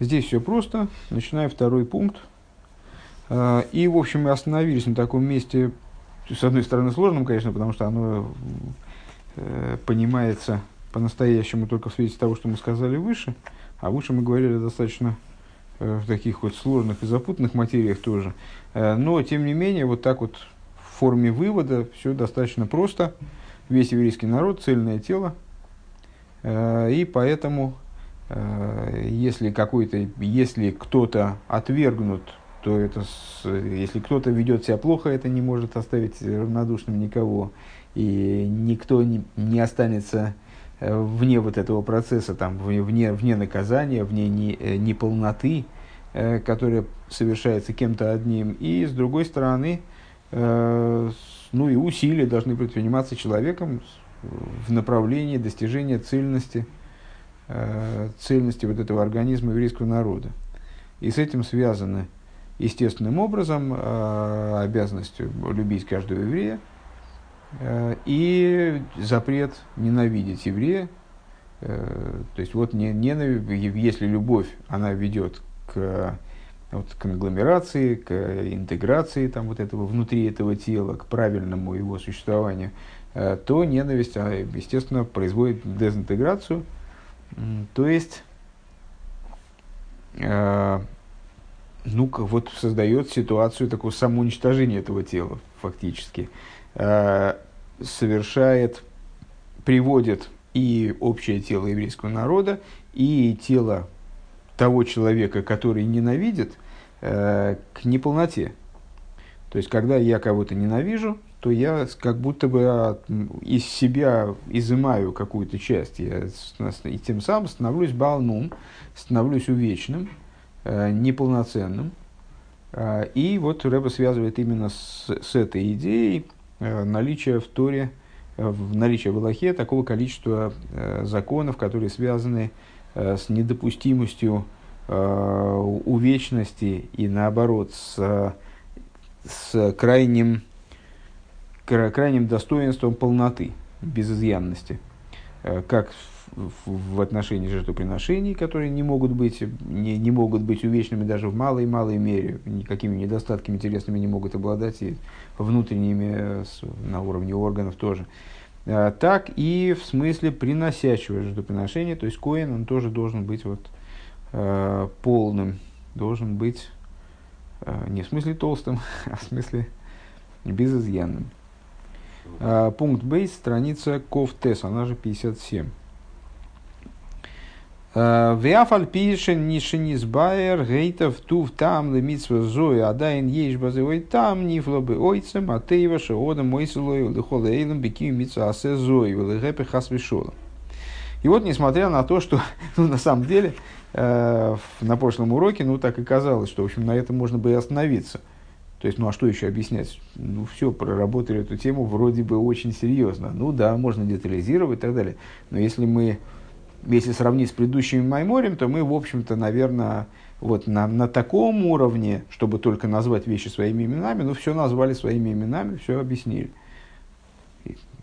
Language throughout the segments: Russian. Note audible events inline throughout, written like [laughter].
Здесь все просто. Начинаем второй пункт. А, и, в общем, мы остановились на таком месте, с одной стороны, сложном, конечно, потому что оно э, понимается по-настоящему только в свете того, что мы сказали выше, а выше мы говорили достаточно э, в таких вот сложных и запутанных материях тоже. Э, но, тем не менее, вот так вот в форме вывода все достаточно просто. Весь еврейский народ – цельное тело, и поэтому если какой-то, если кто-то отвергнут то это, если кто-то ведет себя плохо, это не может оставить равнодушным никого. И никто не, не останется э, вне вот этого процесса, там, вне, вне наказания, вне не, э, неполноты, э, которая совершается кем-то одним. И с другой стороны, ну и усилия должны предприниматься человеком в направлении достижения цельности, цельности вот этого организма еврейского народа. И с этим связаны естественным образом э, обязанностью любить каждого еврея э, и запрет ненавидеть еврея. Э, то есть вот не, не, если любовь, она ведет к, вот, конгломерации, к интеграции там, вот этого, внутри этого тела, к правильному его существованию, э, то ненависть, естественно, производит дезинтеграцию. То есть э, ну, вот создает ситуацию такого самоуничтожения этого тела, фактически. Э, совершает, приводит и общее тело еврейского народа, и тело того человека, который ненавидит, э, к неполноте. То есть, когда я кого-то ненавижу, то я как будто бы из себя изымаю какую-то часть. Я и тем самым становлюсь балнум, становлюсь увечным, Э, неполноценным. Э, и вот Рэба связывает именно с, с этой идеей э, наличия в Торе, в наличие в Аллахе такого количества законов, которые связаны с недопустимостью увечности и наоборот с, с крайним, крайним достоинством полноты, безызъянности. Как в отношении жертвоприношений, которые не могут быть, не, не могут быть увечными даже в малой-малой мере, никакими недостатками интересными не могут обладать и внутренними на уровне органов тоже. А, так и в смысле приносящего жертвоприношения, то есть коин, он тоже должен быть вот, э, полным, должен быть э, не в смысле толстым, [laughs] а в смысле безызъянным. Э, пункт бейс, страница Ковтес, она же 57. Вяфаль пишен нишенис байер гейтов тув там лемитсва зоя адайн еш базовой там нифлобы ойцем а тейва шеода мойсилой лихол эйлем беким митсва асе зои велигепе хасвишола. И вот, несмотря на то, что [laughs] ну, на самом деле э, на прошлом уроке, ну, так и казалось, что, в общем, на этом можно бы и остановиться. То есть, ну, а что еще объяснять? Ну, все, проработали эту тему вроде бы очень серьезно. Ну, да, можно детализировать и так далее. Но если мы если сравнить с предыдущими Майморем, то мы, в общем-то, наверное, вот на, на таком уровне, чтобы только назвать вещи своими именами, ну, все назвали своими именами, все объяснили.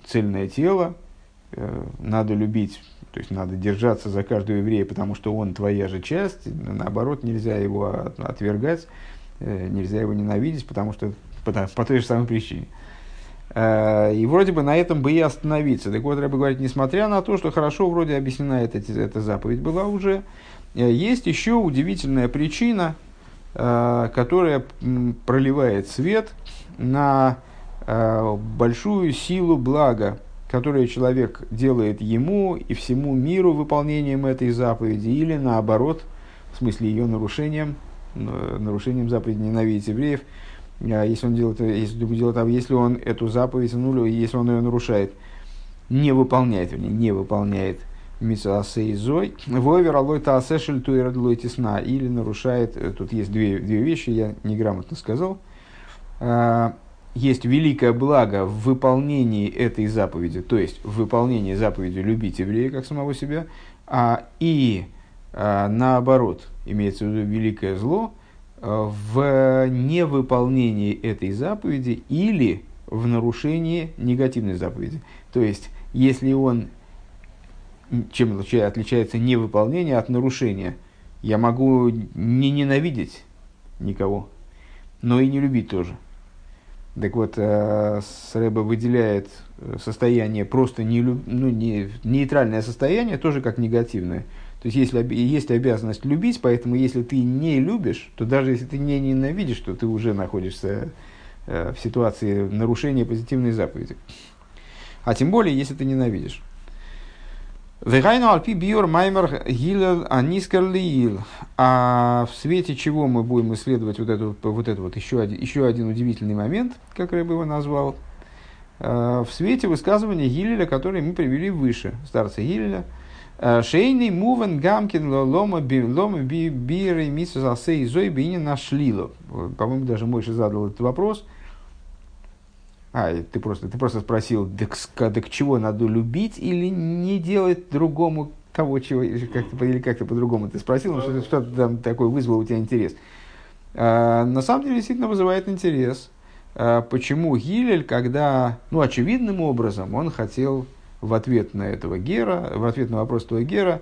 Цельное тело, э, надо любить, то есть надо держаться за каждого еврея, потому что он твоя же часть, наоборот, нельзя его от, отвергать, нельзя его ненавидеть, потому что по, по той же самой причине. Э, Э, и вроде бы на этом бы и остановиться. Так вот, Рэба говорит, несмотря на то, что хорошо вроде объяснена эта, эта заповедь была уже, э, есть еще удивительная причина, э, которая проливает свет на большую силу блага, которое человек делает ему и всему миру выполнением этой заповеди, или наоборот, в смысле ее нарушением, нарушением заповеди ненавидеть евреев – а если он делает, если, делает, если он эту заповедь, ну, если он ее нарушает, не выполняет, вернее, не выполняет митсасейзой, вовер алой таасешель туэрадлой тесна, или нарушает, э, тут есть две, две вещи, я неграмотно сказал, а, есть великое благо в выполнении этой заповеди, то есть в выполнении заповеди любить еврея как самого себя, а, и а, наоборот, имеется в виду великое зло – в невыполнении этой заповеди или в нарушении негативной заповеди. То есть, если он, чем отличается невыполнение от нарушения, Я могу не ненавидеть никого, но и не любить тоже. Так вот, э, Рэба выделяет состояние просто не, ну, не, нейтральное состояние, тоже как негативное. То есть, если есть обязанность любить, поэтому если ты не любишь, то даже если ты не ненавидишь, то ты уже находишься э, в ситуации нарушения позитивной заповеди. А тем более, если ты ненавидишь. Вегайну альпи биор маймер гилел анискер лиил. А в свете чего мы будем исследовать вот, эту, вот это вот еще один, еще один удивительный момент, как я бы его назвал, э, в свете высказывания Гилеля, которое мы привели выше, старца Гилеля, Шейный мувен гамкин лома лома биры мису засей зой бини нашлило. По-моему, даже Мойша задал этот вопрос – а, ты просто, ты просто спросил, так, так чего надо любить или не делать другому того, чего, как-то, или как-то по-другому ты спросил, ну, что, что там такое вызвало у тебя интерес. А, на самом деле действительно вызывает интерес, а, почему Гилель, когда, ну, очевидным образом, он хотел в ответ на этого Гера, в ответ на вопрос этого Гера,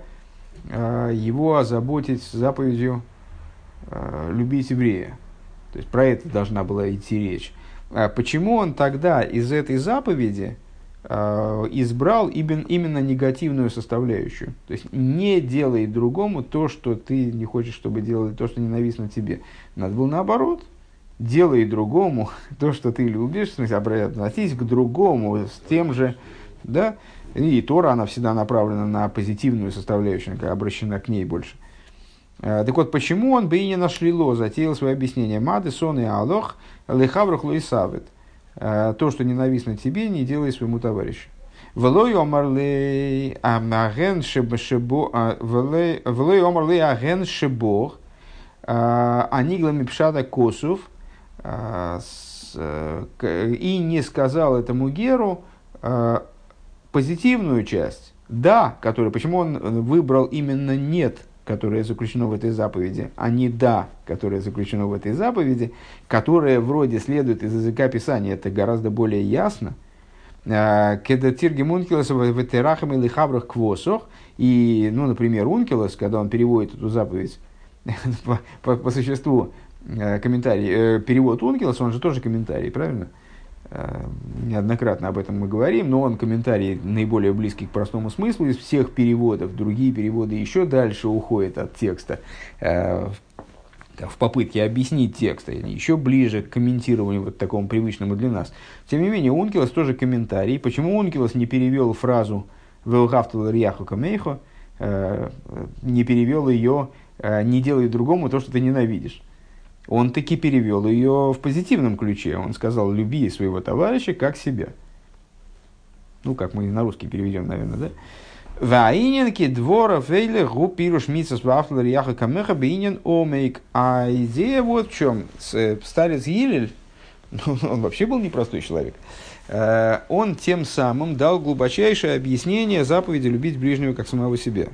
а, его озаботить заповедью а, любить еврея. То есть про это должна была идти речь. А почему он тогда из этой заповеди избрал именно негативную составляющую? То есть не делай другому то, что ты не хочешь, чтобы делали, то, что ненавистно тебе. Надо было наоборот. Делай другому [laughs] то, что ты любишь, в смысле, относись к другому с тем же, да, и Тора, она всегда направлена на позитивную составляющую, обращена к ней больше. А, так вот, почему он бы и не нашли ло, затеял свое объяснение. Мады, сон и алох – Лехаврух луисавит. Э, то, что ненавистно тебе, не делай своему товарищу. Велой омарлей а, аген шебо, а, аниглами пшата косов, а, и не сказал этому Геру позитивную часть, да, который, почему он выбрал именно нет которое заключено в этой заповеди, а не «да», которое заключено в этой заповеди, которое вроде следует из языка Писания, это гораздо более ясно. А, Когда Тиргем Ункилос в Этерахам или Хабрах Квосох, и, ну, например, Ункилос, когда он переводит эту заповедь [laughs] по, по, по существу, э, комментарий, э, перевод Ункилос, он же тоже комментарий, правильно? Э, неоднократно об этом мы говорим, но он комментарий наиболее близкий к простому смыслу из всех переводов. Другие переводы еще дальше уходят от текста э, в попытке объяснить текст, еще ближе к комментированию вот такому привычному для нас. Тем не менее, Ункилос тоже комментарий. Почему Ункилос не перевел фразу «Велгафтул рьяху камейхо», э, не перевел ее «не делай другому то, что ты ненавидишь» он таки перевел ее в позитивном ключе. Он сказал, люби своего товарища как себя. Ну, как мы на русский переведем, наверное, да? Ваиненки двора фейле гу пируш митсас вафлер яха камеха бейнен омейк. А идея вот в чем. Э, старец Гилель, [laughs] ну, он вообще был непростой человек, э, он тем самым дал глубочайшее объяснение заповеди любить ближнего как самого себя.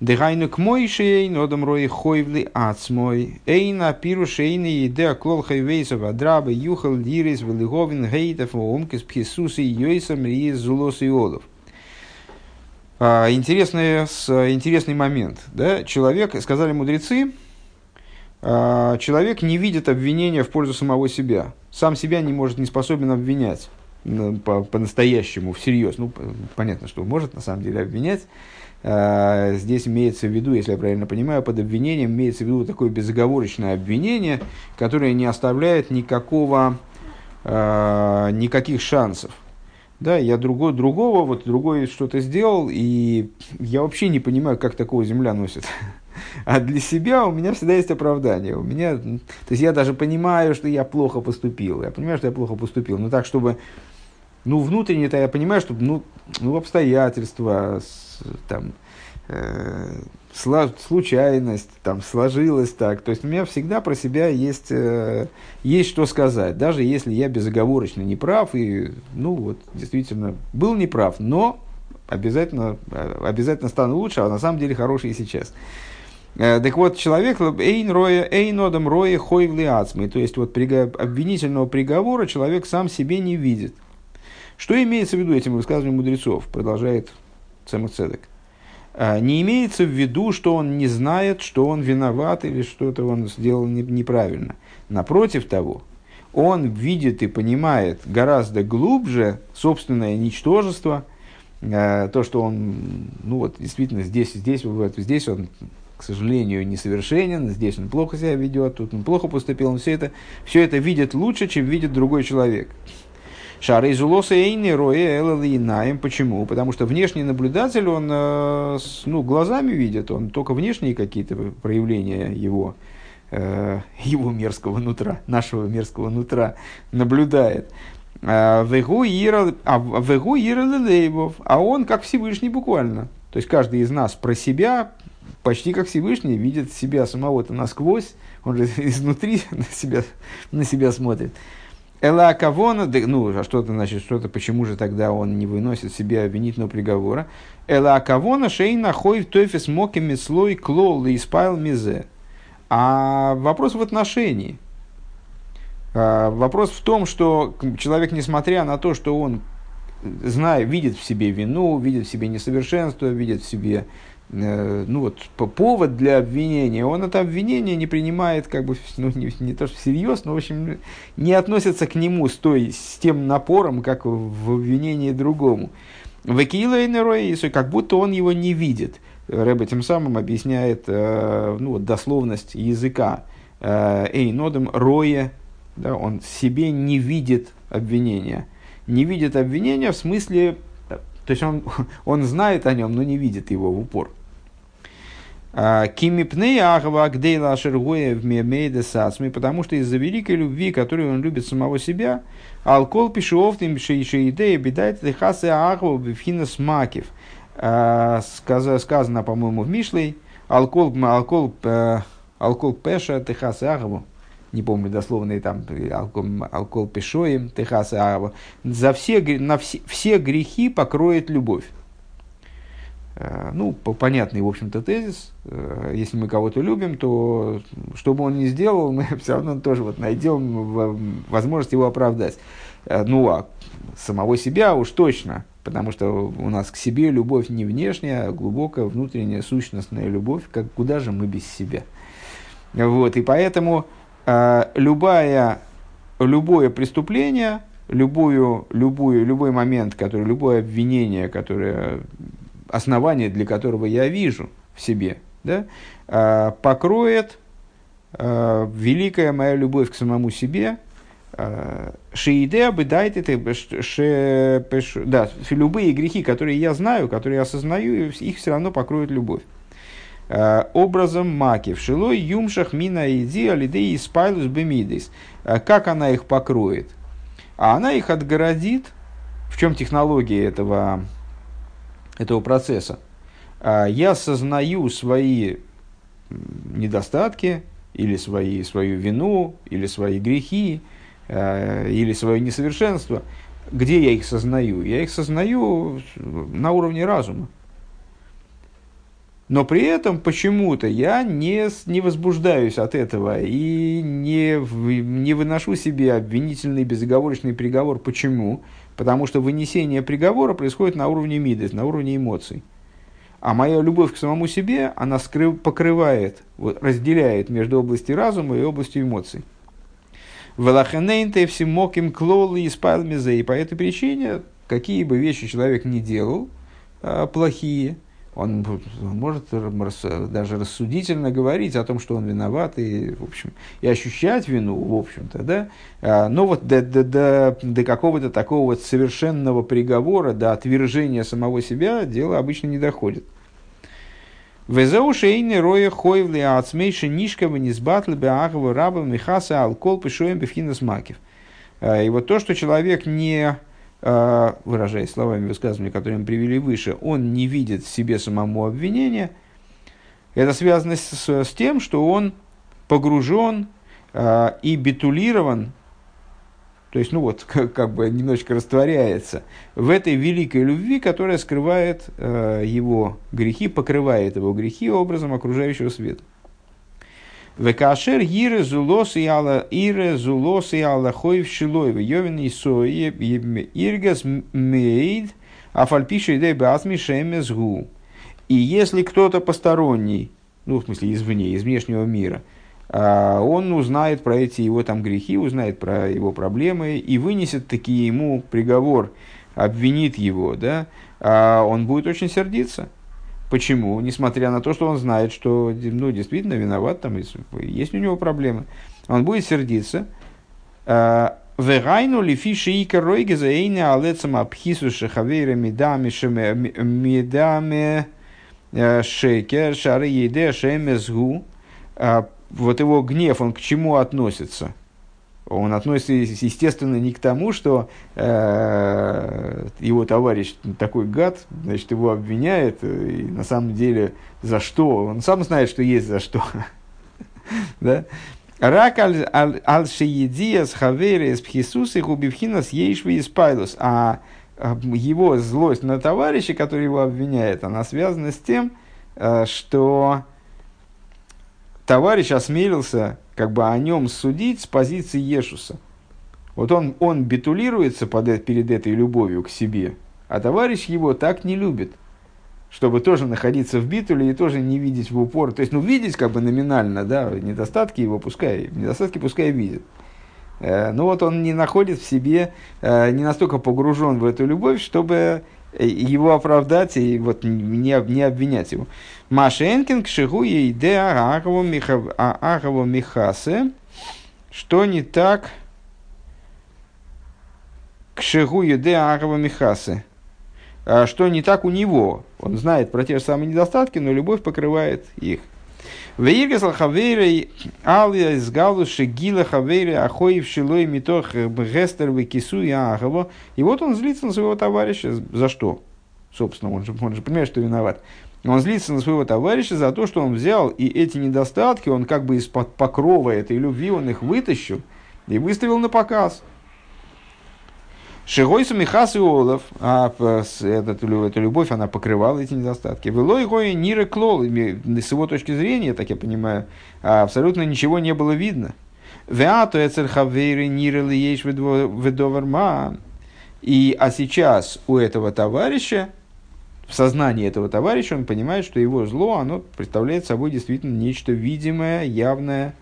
Дыхайну к мой шей, нодом рои хойвли ацмой. Эйна пиру шейни идея клол хайвейсов адрабы юхал дирис велиговин гейтов оумкис пхисуси йойсам риес зулос и олов. А, интересный, интересный момент. Да? Человек, сказали мудрецы, а, человек не видит обвинения в пользу самого себя. Сам себя не может, не способен обвинять по-настоящему, всерьез. Ну, понятно, что может на самом деле обвинять. А, здесь имеется в виду, если я правильно понимаю, под обвинением имеется в виду такое безоговорочное обвинение, которое не оставляет никакого, а, никаких шансов. Да, я другой, другого, вот другой что-то сделал, и я вообще не понимаю, как такого земля носит. [laughs] А для себя у меня всегда есть оправдание. У меня, то есть я даже понимаю, что я плохо поступил. Я понимаю, что я плохо поступил. Но так, чтобы, ну, внутренне-то я понимаю, что, ну, ну обстоятельства, там, э, случайность, там, сложилось так. То есть у меня всегда про себя есть, э, есть что сказать, даже если я безоговорочно не прав, и, ну, вот, действительно, был неправ, но обязательно, обязательно стану лучше, а на самом деле хороший и сейчас. Э, так вот, человек эйн роя, эйнодом роя хойвли ацмы, то есть вот обвинительного приговора человек сам себе не видит. Что имеется в виду этим высказыванием мудрецов, продолжает Цемуцедек. А, не имеется в виду, что он не знает, что он виноват или что-то он сделал неправильно. Напротив того, он видит и понимает гораздо глубже собственное ничтожество, а, то, что он, ну вот, действительно, здесь, здесь, вот, здесь он, к сожалению, несовершенен, здесь он плохо себя ведет, тут он плохо поступил, он все это, все это видит лучше, чем видит другой человек. Шары из улоса эйни роя элалинаем. Почему? Потому что внешний наблюдатель, он э, ну, глазами видит, он только внешние какие-то проявления его, э, его мерзкого нутра, нашего мерзкого нутра наблюдает. А вегу ира а а он как Всевышний буквально. То есть каждый из нас про себя почти как Всевышний видит себя самого-то насквозь, он же [laughs] изнутри на себя, на себя смотрит. Эла кавона, ну, а что это значит, что-то, почему же тогда он не выносит себе обвинительного приговора? Эла кавона шейна хой в тофис мокими слой клол и спайл мизе. А вопрос в отношении. А, вопрос в том, что человек, несмотря на то, что он зная, видит в себе вину, видит в себе несовершенство, видит в себе ну вот, повод для обвинения, он это обвинение не принимает, как бы, ну, не, не то что всерьез, но, в общем, не относится к нему с, той, с тем напором, как в обвинении другому. Векилейнерой, как будто он его не видит. Рэбе тем самым объясняет э, ну, вот, дословность языка. Э, Эй, нодом рое, да, он себе не видит обвинения. Не видит обвинения в смысле то есть он, [laughs] он знает о нем, но не видит его в упор. А, потому что из-за великой любви, которую он любит самого себя, Алкол Пишуовтим Шейшеидея Бедает Лихасы Ахва Бифхина Смакив. А, сказано, по-моему, в Мишлей, Алкол, алкол, э, алкол Пеша Техасы Ахву не помню дословные там, алкол, алкол пешоем, техаса ава, за все, на все, все грехи покроет любовь. Э, ну, понятный, в общем-то, тезис. Э, если мы кого-то любим, то что бы он ни сделал, [laughs] мы все равно тоже вот найдем возможность его оправдать. Э, ну, а самого себя уж точно, потому что у нас к себе любовь не внешняя, а глубокая внутренняя сущностная любовь, как куда же мы без себя. Вот, и поэтому Э, любая, любое преступление, любую, любую, любой момент, который, любое обвинение, которое, основание для которого я вижу в себе, да, э, покроет э, великая моя любовь к самому себе, Шиидея бы это, да, любые грехи, которые я знаю, которые я осознаю, их все равно покроет любовь. Э, образом маки. В шилой юмшах мина иди алидей спайлус бемидис. Э, как она их покроет? А она их отгородит. В чем технология этого, этого процесса? Э, я осознаю свои недостатки, или свои, свою вину, или свои грехи, или свое несовершенство. Где я их сознаю? Я их сознаю на уровне разума. Но при этом почему-то я не, не возбуждаюсь от этого и не, не выношу себе обвинительный безоговорочный приговор. Почему? Потому что вынесение приговора происходит на уровне мидес, на уровне эмоций. А моя любовь к самому себе, она скрыв, покрывает, вот, разделяет между областью разума и областью эмоций. Велахенейнте всемоким клолы и спайлмизе. И по этой причине, какие бы вещи человек не делал, а, плохие, он может даже рассудительно говорить о том, что он виноват, и, в общем, и ощущать вину, в общем-то, да, а, но вот до, до, до, до какого-то такого вот совершенного приговора, до отвержения самого себя дело обычно не доходит. Везеушейны роя хойвли ацмейши нишкова низбатли беагова раба михаса алкол пишоем бифхинас макив. А, и вот то, что человек не выражаясь словами высказывания, которые мы привели выше, он не видит в себе самому обвинения, это связано с, с тем, что он погружен э, и битулирован, то есть, ну вот, [laughs] как, как бы немножечко растворяется в этой великой любви, которая скрывает э, его грехи, покрывает его грехи образом окружающего света. Векашер ире зулос и ала ире зулос и ала хоев шилой в йовен и сое иргас мейд а фальпиша идей базми шемес гу. И если кто-то посторонний, ну, в смысле, извне, из внешнего мира, а, он узнает про эти его там грехи, узнает про его проблемы и вынесет таки ему приговор, обвинит его, да, а он будет очень сердиться. Почему? Несмотря на то, что он знает, что ну, действительно виноват, там есть у него проблемы. Он будет сердиться. А, Вегайну лифиши и коройги за эйне алецам абхису шахавейра медами медами э, шекер шары еде шемезгу. А, вот его гнев, он к чему относится? Он относится, естественно, не к тому, что э, его товарищ такой гад, значит, его обвиняет, и на самом деле за что? Он сам знает, что есть за что. [laughs] да? Рак аль шиедиас хаверес пхисус и губивхинас ейшви испайлус. А его злость на товарища, который его обвиняет, она связана с тем, э, что товарищ осмелился как бы о нем судить с позиции Ешуса. Вот он, он битулируется под, перед этой любовью к себе, а товарищ его так не любит, чтобы тоже находиться в битуле и тоже не видеть в упор. То есть, ну, видеть как бы номинально, да, недостатки его пускай, недостатки пускай видит. Э, но вот он не находит в себе, э, не настолько погружен в эту любовь, чтобы его оправдать и вот не, не обвинять его. Машенкин к шигу иде агаво михасе, что не так к шигу еде агаво михасе, а что не так у него. Он знает про те же самые недостатки, но любовь покрывает их. Вейгасал хавейрей алия из галуши гила хавейрей ахоев шилой митох бгестер векису и ахово. И вот он злится на своего товарища. За что? Собственно, он же, он же понимает, что виноват. Он злится на своего товарища за то, что он взял, и эти недостатки, он как бы из-под покрова этой любви, он их вытащил и выставил на показ. Шигойсу Михас и Олов, а этот, эта любовь, она покрывала эти недостатки. Велой Гои Нира Клол, с его точки зрения, так я понимаю, абсолютно ничего не было видно. Веато Эцерхавейры Нира Лиеш Ведоверма. И, а сейчас у этого товарища в сознании этого товарища он понимает, что его зло, оно представляет собой действительно нечто видимое, явное,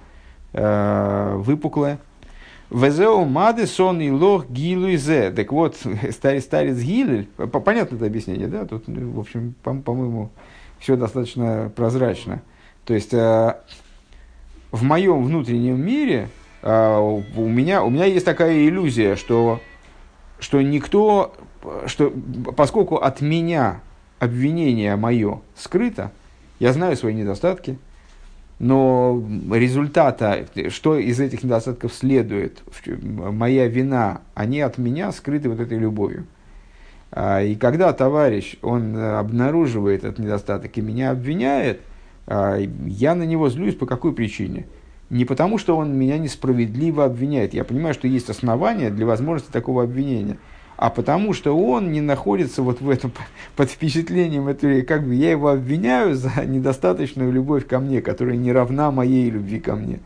э, выпуклое. Везеу мады сон и лох гилу зе. Так вот, [laughs] старец, старец Гилель, понятно это объяснение, да? Тут, в общем, по- по-моему, все достаточно прозрачно. То есть, э, в моем внутреннем мире э, у, меня, у меня есть такая иллюзия, что, что никто, что поскольку от меня обвинение мое скрыто, я знаю свои недостатки, но результата, что из этих недостатков следует, моя вина, они от меня скрыты вот этой любовью. А, и когда товарищ, он обнаруживает этот недостаток и меня обвиняет, а, я на него злюсь по какой причине? Не потому, что он меня несправедливо обвиняет. Я понимаю, что есть основания для возможности такого обвинения – а потому что он не находится вот в этом [laughs] под впечатлением этой, как бы я его обвиняю за недостаточную любовь ко мне, которая не равна моей любви ко мне.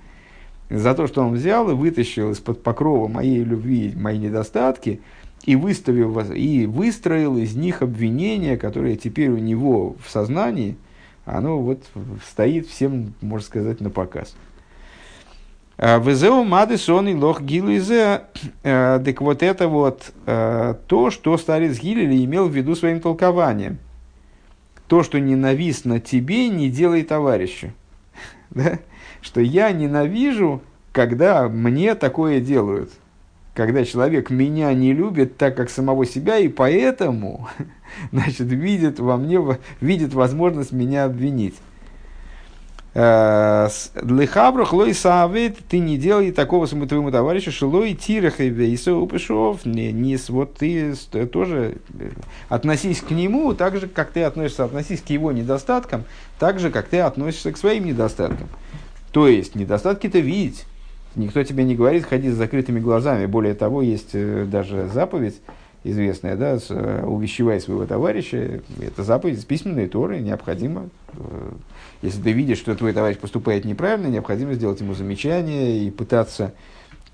За то, что он взял и вытащил из-под покрова моей любви мои недостатки и, выставил, и выстроил из них обвинение, которое теперь у него в сознании, оно вот стоит всем, можно сказать, на показ. Э, Везеу мады сон и лох гилуизе. Э, так вот это вот э, то, что старец Гилели имел в виду своим толкованием. То, что ненавистно тебе, не делай товарищу. [laughs] да? Что я ненавижу, когда мне такое делают. Когда человек меня не любит так, как самого себя, и поэтому [laughs] значит, видит во мне видит возможность меня обвинить. Лихабрах лой савит, ты не делай такого своему твоему товарищу, шилой тирах и вейса упышов, не, вот ты тоже э, относись к нему так же, как ты относишься, относись к его недостаткам, так же, как ты относишься к своим недостаткам. То есть, недостатки-то видеть. Никто тебе не говорит, ходи с закрытыми глазами. Более того, есть э, даже заповедь, известная, да, э, увещевай своего товарища. Это заповедь из письменной Торы, необходимо если ты видишь, что твой товарищ поступает неправильно, необходимо сделать ему замечание и пытаться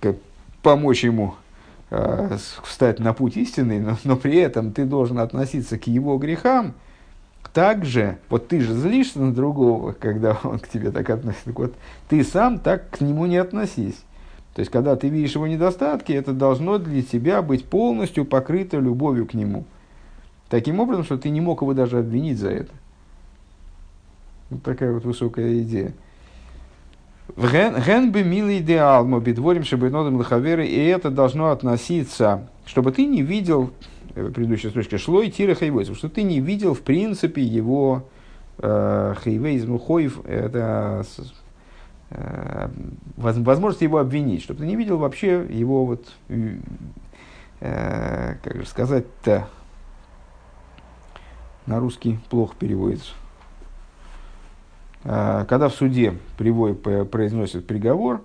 как, помочь ему э, встать на путь истинный, но, но при этом ты должен относиться к его грехам также, вот ты же злишься на другого, когда он к тебе так относится, так вот ты сам так к нему не относись. То есть, когда ты видишь его недостатки, это должно для тебя быть полностью покрыто любовью к нему. Таким образом, что ты не мог его даже обвинить за это. Вот такая вот высокая идея. Ген бы милый идеал, мы бедворим, чтобы нодом лохаверы, и это должно относиться, чтобы ты не видел, э, предыдущая строчка, шло и тира хайвойс, что ты не видел, в принципе, его э, хайвейз, мухоев, это возможность его обвинить, чтобы ты не видел вообще его вот, э, как же сказать-то, на русский плохо переводится. А, когда в суде приводит, произносит приговор,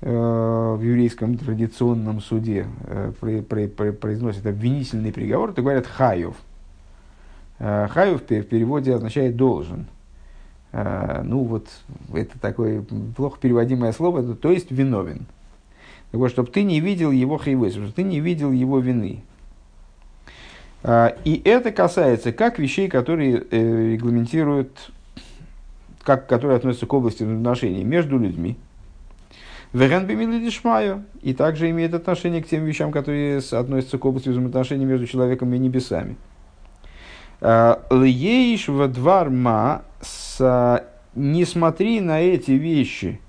э, в еврейском традиционном суде э, произносит обвинительный приговор, то говорят хаев. А, хаев в переводе означает должен. А, ну вот, это такое плохо переводимое слово, то есть виновен. Вот, чтобы ты не видел его хайвы, чтобы ты не видел его вины. И это касается как вещей, которые э, регламентируют как, которые относятся к области отношений между людьми. И также имеет отношение к тем вещам, которые относятся к области взаимоотношений между человеком и небесами. А, Лееш вадварма, не смотри на эти вещи,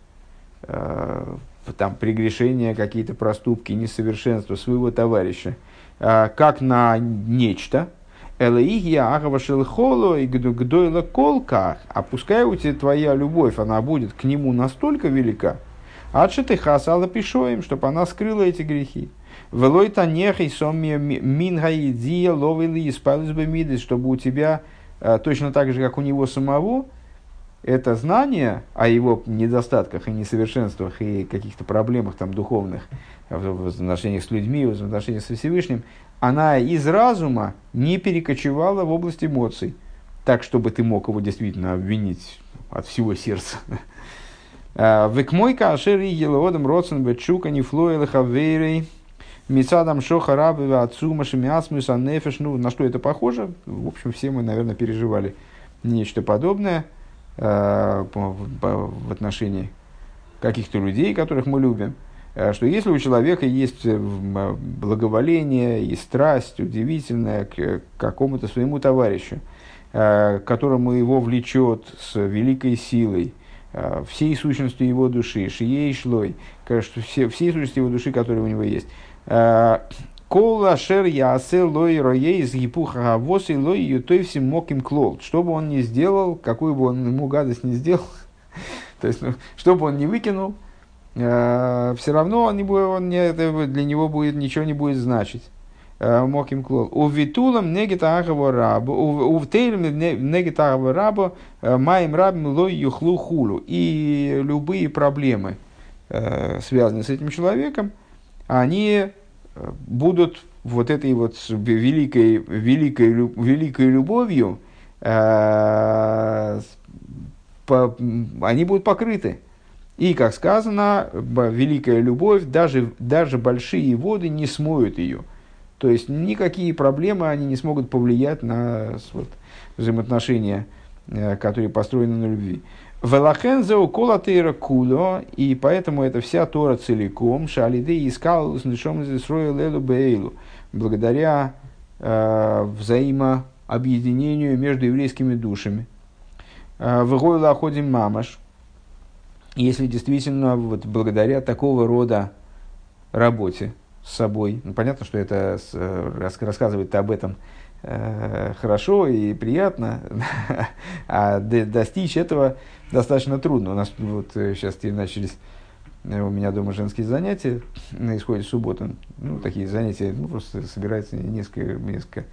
а, там прегрешения, какие-то проступки, несовершенства своего товарища, а, как на нечто – Элаигия Агава Шелхоло и Гдойла Колка, а пускай у тебя твоя любовь, она будет к нему настолько велика, а ты хасала пишоем, чтобы она скрыла эти грехи. Велой танехай сомми мингаидия ловили испалис бы чтобы у тебя э, точно так же, как у него самого, это знание о его недостатках и несовершенствах и каких-то проблемах там, духовных в отношениях с людьми, в отношениях со Всевышним, она из разума не перекочевала в область эмоций, так, чтобы ты мог его действительно обвинить от всего сердца. А, [laughs] Векмойка ашери елоодам родсен бетшука не мицадам шоха рабы отцу машемиасмус аннефеш. Ну, на что это похоже? В общем, все мы, наверное, переживали нечто подобное э, в отношении каких-то людей, которых мы любим. Э, что если у человека есть э, благоволение и страсть удивительная к какому-то своему товарищу, э, которому его влечет с великой силой, всей сущностью его души, шией шлой, все, всей сущностью его души, которая у него есть. Кола шер ясе лой роей из гипуха авосы лой ютой всем моким клол. Что бы он ни сделал, какую бы он ему гадость не сделал, [laughs] то есть, ну, что бы он ни выкинул, Э, все равно он не будет, он не, это для него будет, ничего не будет значить. Э, Моким клол. У витулам негита ахава рабу, у втейлем негита ахава рабу, э, маем рабим лой юхлу хулу. И любые проблемы, связанные с этим человеком, они будут вот этой вот великой, великой, великой любовью, они будут покрыты. И, как сказано, великая любовь, даже, даже большие воды не смоют ее. То есть никакие проблемы они не смогут повлиять на вот, взаимоотношения, э, которые построены на любви. Велахензеу колатейра куло, и поэтому это вся Тора целиком, шалиды искал с нишом лелу бейлу, благодаря э, взаимообъединению между еврейскими душами. Э, В ходим мамаш, если действительно вот благодаря такого рода работе с собой, ну, понятно, что это с, рассказывает об этом э, хорошо и приятно, [laughs] а достичь этого достаточно трудно. У нас вот сейчас э, начались э, у меня дома женские занятия на исходе субботы. Ну, такие занятия, ну, просто собирается несколько, несколько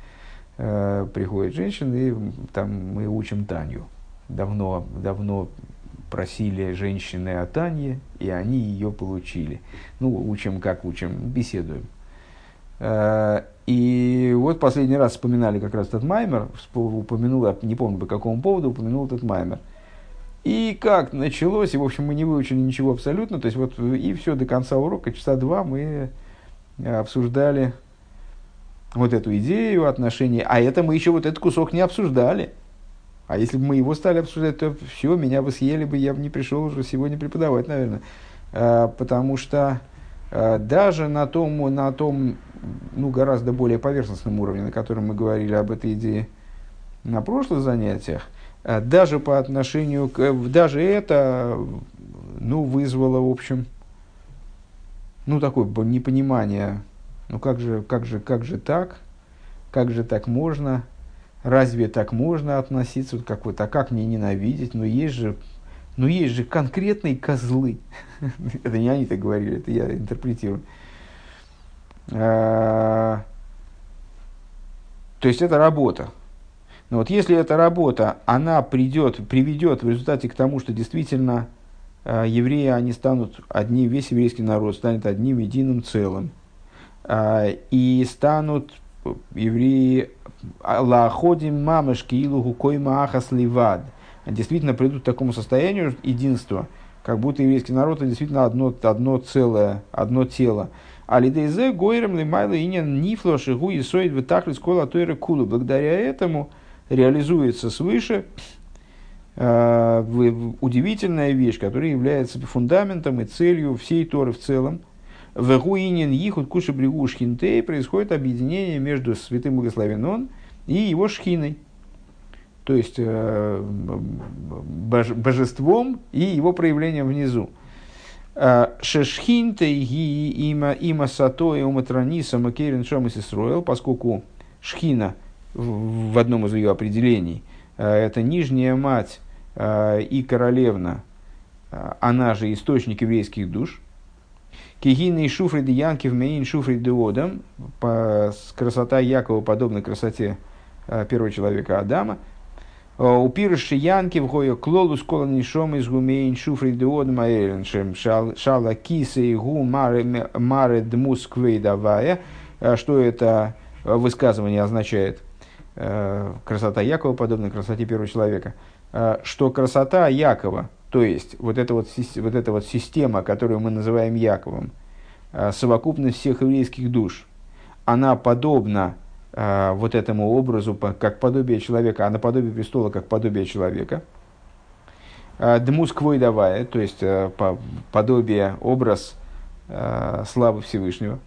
э, приходит женщин, и там мы учим Таню. Давно, давно просили женщины о Танье, и они ее получили. Ну, учим как учим, беседуем. Э, и вот последний раз вспоминали как раз этот маймер, упомянул, я не помню по какому поводу, упомянул этот маймер. И как началось, и в общем мы не выучили ничего абсолютно, то есть вот и все до конца урока, часа два мы обсуждали вот эту идею отношений, а это мы еще вот этот кусок не обсуждали. А если бы мы его стали обсуждать, то все, меня бы съели бы, я бы не пришел уже сегодня преподавать, наверное. А, потому что даже на том, на том ну, гораздо более поверхностном уровне, на котором мы говорили об этой идее на прошлых занятиях, а, даже по отношению к... Даже это ну, вызвало, в общем, ну, такое непонимание. Ну, как же, как же, как же так? Как же так можно? Разве так можно относиться? Вот как вот, а как мне ненавидеть? Но есть же, но есть же конкретные козлы. [laughs] это не они так говорили, это я интерпретирую. А, то есть это работа. Но вот если эта работа, она придет, приведет в результате к тому, что действительно а, евреи, они станут одним, весь еврейский народ станет одним единым целым. А, и станут евреи лаходим мамышки илугу койма ахас ливад. Действительно придут к такому состоянию единства, как будто еврейский народ это действительно одно, одно целое, одно тело. А лидейзе гойрем лимайла инин нифло шигу и соид витахли скола тойра кулу. Благодаря этому реализуется свыше э, удивительная вещь, которая является фундаментом и целью всей Торы в целом – в Гуинин Ихуд Куши Бригу Шхинтей происходит объединение между святым благословен и его шхиной. То есть э, божеством и его проявлением внизу. Э, Шешхинтей ги има има сато и уматраниса макерин шомис Исроил, поскольку шхина в одном из ее определений э, это нижняя мать и королевна, она же источник еврейских душ – Кигины шуфрид Янкив мейн шуфрид Одам, красота Якова подобна красоте э, первого человека Адама. Упирши Янкив гоя клолу скола нишом из гумейн шуфрид Одам аэреншем шала киса и гу маре дмус давая. Э, что это высказывание означает? Э, красота Якова подобна красоте первого человека. Что красота Якова, то есть, вот эта вот, вот эта вот система, которую мы называем Яковом, э, совокупность всех еврейских душ, она подобна э, вот этому образу, как подобие человека, а наподобие престола, как подобие человека. Э, Дмус давая, то есть подобие, образ славы Всевышнего.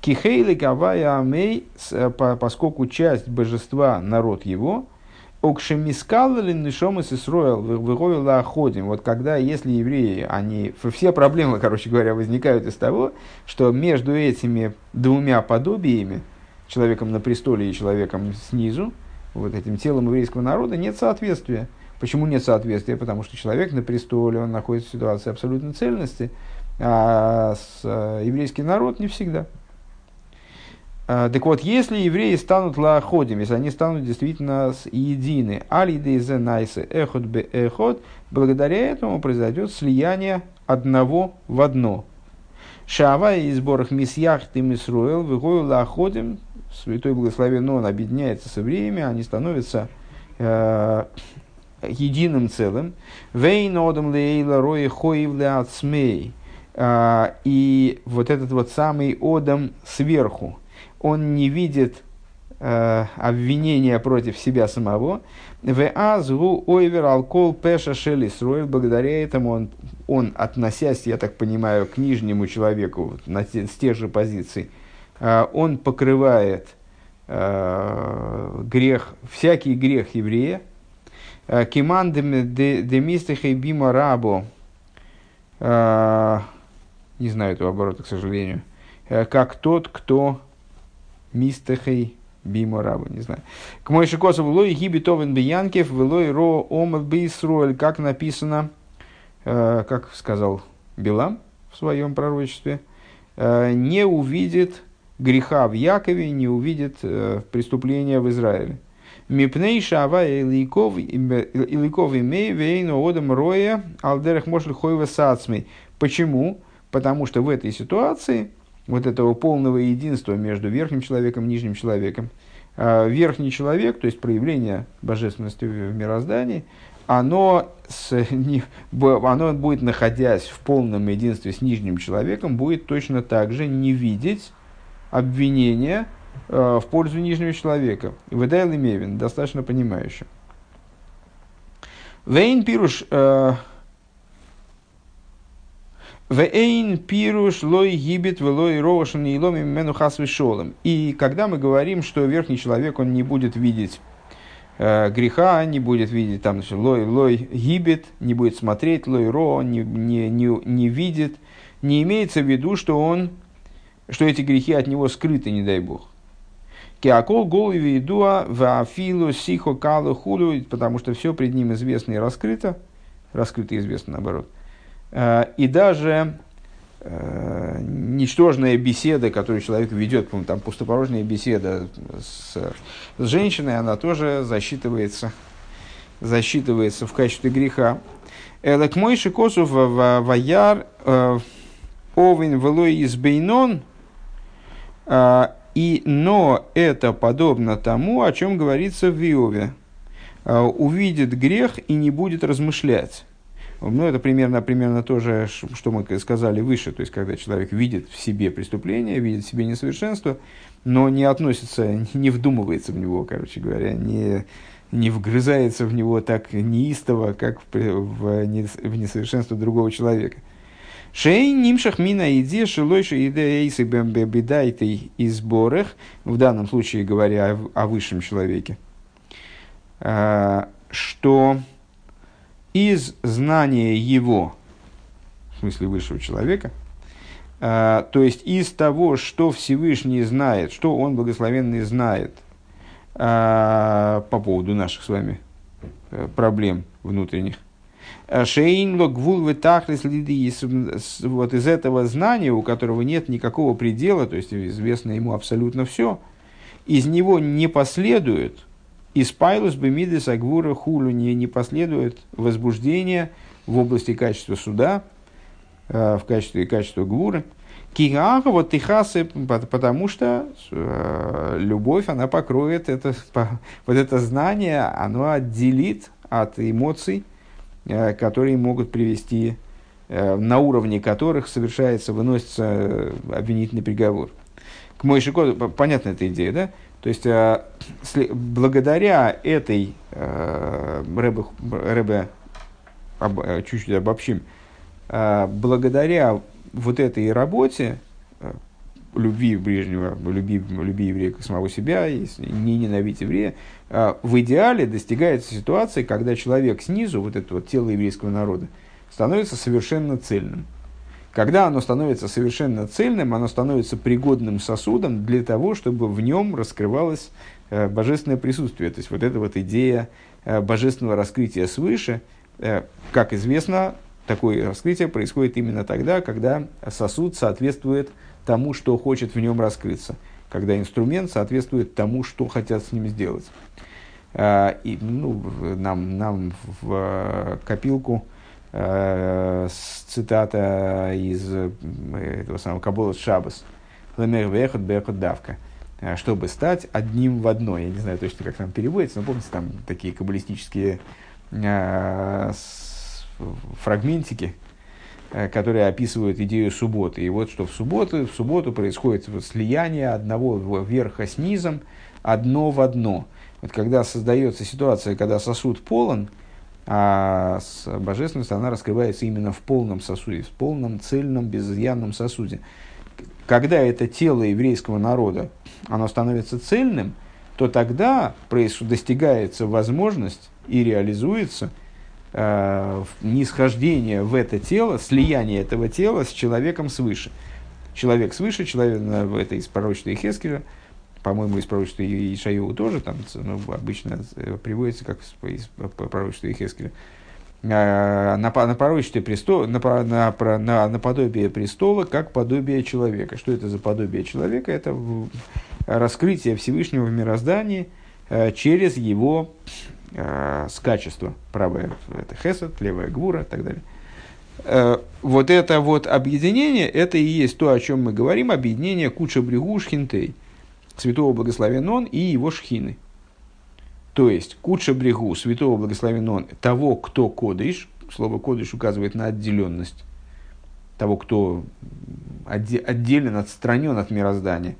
Кихейли Гавая Амей, поскольку часть божества народ его – Окшемискалалин нишом из Исроил выговила ходим. Вот когда, если евреи, они, все проблемы, [laughs] короче говоря, возникают из того, что между этими двумя подобиями, человеком на престоле и человеком снизу, вот этим телом еврейского народа, нет соответствия. Почему нет соответствия? Потому что человек на престоле, он находится в ситуации абсолютной цельности, а с, э, еврейский народ не всегда. А, так вот, если евреи станут лаходим, если они станут действительно едины, алидейзе найсе эхот бе эхот, благодаря этому произойдет слияние одного в одно. Шава и сборах мисьях ты мисруэл, выгою лаходим, святой благословен он объединяется со евреями, они становятся э, единым целым. Вейн одам лейла рои хоив леацмей. А, и вот этот вот самый одам сверху, он не видит э, обвинения против себя самого. В азгу ойвер алкол пеша шели Благодаря этому он, он, относясь, я так понимаю, к нижнему человеку на с тех же позиций, э, он покрывает э, грех, всякий грех еврея. Э, Кимандем демистихей бима рабо. Э, не знаю этого оборота, к сожалению. Э, как тот, кто мистехей бимо рабу, не знаю. К мой шикосу лой гиби товен биянкев, лой ро омад бисруэль, как написано, э, как сказал Билам в своем пророчестве, э, не увидит греха в Якове, не увидит э, преступления в Израиле. Мипней шава иликов имей вейну одам роя алдерах мошль хойва сацмей. Почему? Потому что в этой ситуации вот этого полного единства между верхним человеком и нижним человеком. А верхний человек, то есть проявление божественности в мироздании, оно, с, [laughs] не, оно будет, находясь в полном единстве с нижним человеком, будет точно так же не видеть обвинения э, в пользу нижнего человека. Выдайл Мевин, достаточно понимающим. Вейн пируш... Э, Вейн пируш лой гибит велой рошен и ломи мену хас И когда мы говорим, что верхний человек, он не будет видеть э, греха, не будет видеть там лой, лой гибит, не будет смотреть, лой ро, не, не, не, не видит, не имеется в виду, что он, что эти грехи от него скрыты, не дай бог. Киакол голови ведуа вафилу сихо калу хулю, потому что все пред ним известно и раскрыто, раскрыто и известно наоборот. Э, и даже э, ничтожная беседа, которую человек ведет, там пустопорожняя беседа с, с женщиной, она тоже засчитывается, засчитывается в качестве греха. Элек мой шикосу ваяр э, овен велой из бейнон, и, но это подобно тому, о чем говорится в Иове. Увидит грех и не будет размышлять. Ну, это примерно, примерно то же, что мы сказали выше. То есть, когда человек видит в себе преступление, видит в себе несовершенство, но не относится, [laughs] не вдумывается в него, короче говоря, не, не вгрызается в него так неистово, как в, в, в несовершенство другого человека. Шей нимшах мина иде шелойши иде эйсы бедайтой и сборах, в данном случае говоря о, о высшем человеке, а, что из знания его, в смысле высшего человека, а, то есть из того, что Всевышний знает, что он благословенный знает по поводу наших с вами э, проблем внутренних, Шейн логвул вытахлис вот из этого знания, у которого нет никакого предела, то есть известно ему абсолютно все, из него не последует, из пайлус бемидес агвура хулу не, не последует возбуждение в области качества суда, э, в качестве качества гвуры. Кигага вот тихасы, потому что э, любовь, она покроет это, [laughs] вот это знание, оно отделит от эмоций, Э, которые могут привести, э, на уровне которых совершается, выносится э, обвинительный приговор. К Мойшико, понятна эта идея, да? То есть, благодаря этой, Рэбе, Рэбе чуть-чуть обобщим, благодаря вот этой работе, любви ближнего, люби, люби еврея как самого себя, и не ненавидеть еврея, а, в идеале достигается ситуация, когда человек снизу, вот это вот тело еврейского народа, становится совершенно цельным. Когда оно становится совершенно цельным, оно становится пригодным сосудом для того, чтобы в нем раскрывалось э, божественное присутствие. То есть вот эта вот идея э, божественного раскрытия свыше, э, как известно, такое раскрытие происходит именно тогда, когда сосуд соответствует тому, что хочет в нем раскрыться, когда инструмент соответствует тому, что хотят с ним сделать. А, и ну, нам, нам в э, копилку э, цитата из э, этого самого Кабола Шабас. Лемер вехот бехот давка. Чтобы стать одним в одно. Я не знаю точно, как там переводится, но помните, там такие каббалистические фрагментики, которые описывают идею субботы. И вот что в субботу, в субботу происходит вот слияние одного верха с низом, одно в одно. Вот когда создается ситуация, когда сосуд полон, а божественность она раскрывается именно в полном сосуде, в полном цельном безызъянном сосуде. Когда это тело еврейского народа, оно становится цельным, то тогда достигается возможность и реализуется – э, нисхождение в это тело, слияние этого тела с человеком свыше. Человек свыше, человек, э, это из пророчества Хескеля, по-моему, из пророчества Ишаеву тоже, там ну, обычно э, приводится как из пророчества Хескеля. На, на пророчестве престола, на, на, на, на подобие престола, как подобие человека. Что это за подобие человека? Это раскрытие Всевышнего в мироздании э, через его э, с качества. Правая – это хесед, левая – гвура и так далее. Э, вот это вот объединение, это и есть то, о чем мы говорим, объединение Куча Бригу Шхинтей, святого благословен он и его шхины. То есть, Куча Бригу, святого благословен он, того, кто кодыш, слово кодыш указывает на отделенность, того, кто отделен, отстранен от мироздания,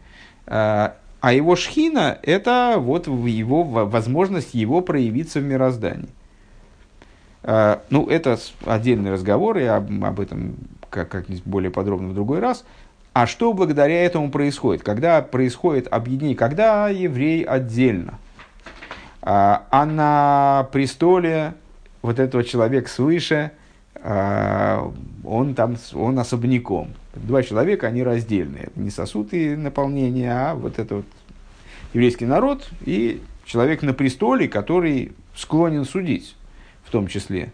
э, а его шхина – это вот его возможность его проявиться в мироздании. Э, ну, это отдельный разговор, и об, этом как, как-нибудь более подробно в другой раз. А что благодаря этому происходит? Когда происходит объединение, когда еврей отдельно, а, а на престоле вот этого человека свыше, а, он там, он особняком. Два человека, они раздельные. Не сосуд и наполнение, а вот это вот еврейский народ и человек на престоле, который склонен судить в том числе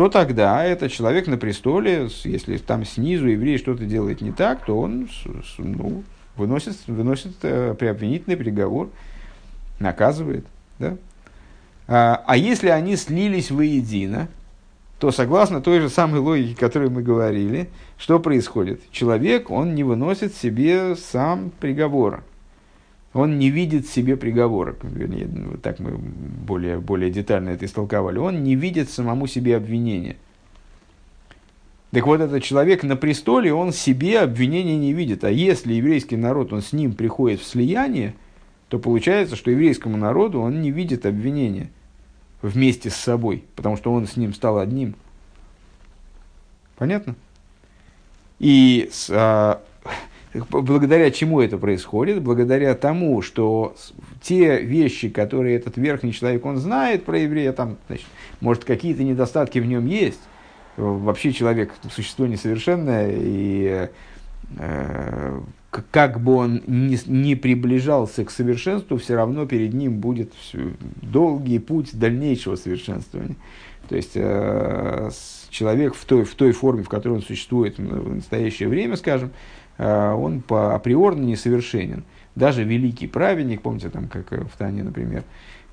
то тогда этот человек на престоле, если там снизу еврей что-то делает не так, то он ну, выносит, выносит э, преобвинительный приговор, наказывает. Да? А, а если они слились воедино, то согласно той же самой логике, о которой мы говорили, что происходит? Человек, он не выносит себе сам приговора он не видит себе приговора, вернее, ну, так мы более, более детально это истолковали, он не видит самому себе обвинения. Так вот, этот человек на престоле, он себе обвинения не видит. А если еврейский народ, он с ним приходит в слияние, то получается, что еврейскому народу он не видит обвинения вместе с собой, потому что он с ним стал одним. Понятно? И а, Благодаря чему это происходит? Благодаря тому, что те вещи, которые этот верхний человек, он знает про еврея, там, значит, может, какие-то недостатки в нем есть. Вообще человек существо несовершенное, и э, как бы он ни, приближался к совершенству, все равно перед ним будет долгий путь дальнейшего совершенствования. То есть э, человек в той, в той форме, в которой он существует в настоящее время, скажем, Э, он по априорно несовершенен. Даже великий праведник, помните, там, как в Тане, например,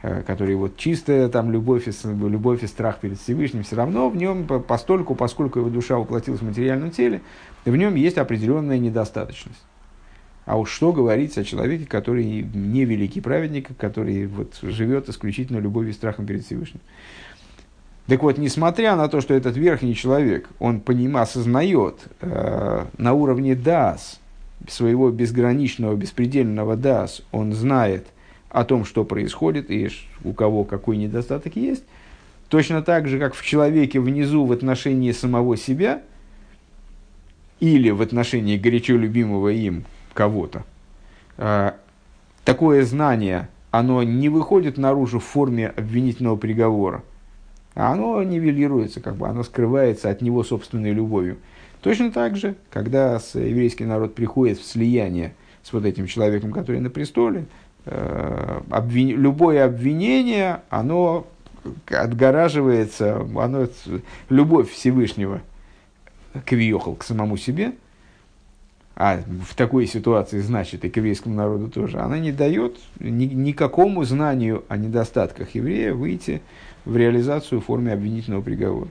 э, который вот чистая там любовь и, любовь и страх перед Всевышним, все равно в нем постольку, поскольку его душа воплотилась в материальном теле, в нем есть определенная недостаточность. А уж что говорить о человеке, который не великий праведник, который вот живет исключительно любовью и страхом перед Всевышним. Так вот, несмотря на то, что этот верхний человек, он поним, осознает э, на уровне дас, своего безграничного, беспредельного дас, он знает о том, что происходит и у кого какой недостаток есть, точно так же, как в человеке внизу в отношении самого себя или в отношении горячо любимого им кого-то, э, такое знание, оно не выходит наружу в форме обвинительного приговора – а оно нивелируется, как бы оно скрывается от него собственной любовью. Точно так же, когда еврейский народ приходит в слияние с вот этим человеком, который на престоле, э, обвин... любое обвинение, оно отгораживается, оно, любовь Всевышнего к Вьехал, к самому себе, а в такой ситуации, значит, и к еврейскому народу тоже, она не дает ни, никакому знанию о недостатках еврея выйти в реализацию в форме обвинительного приговора.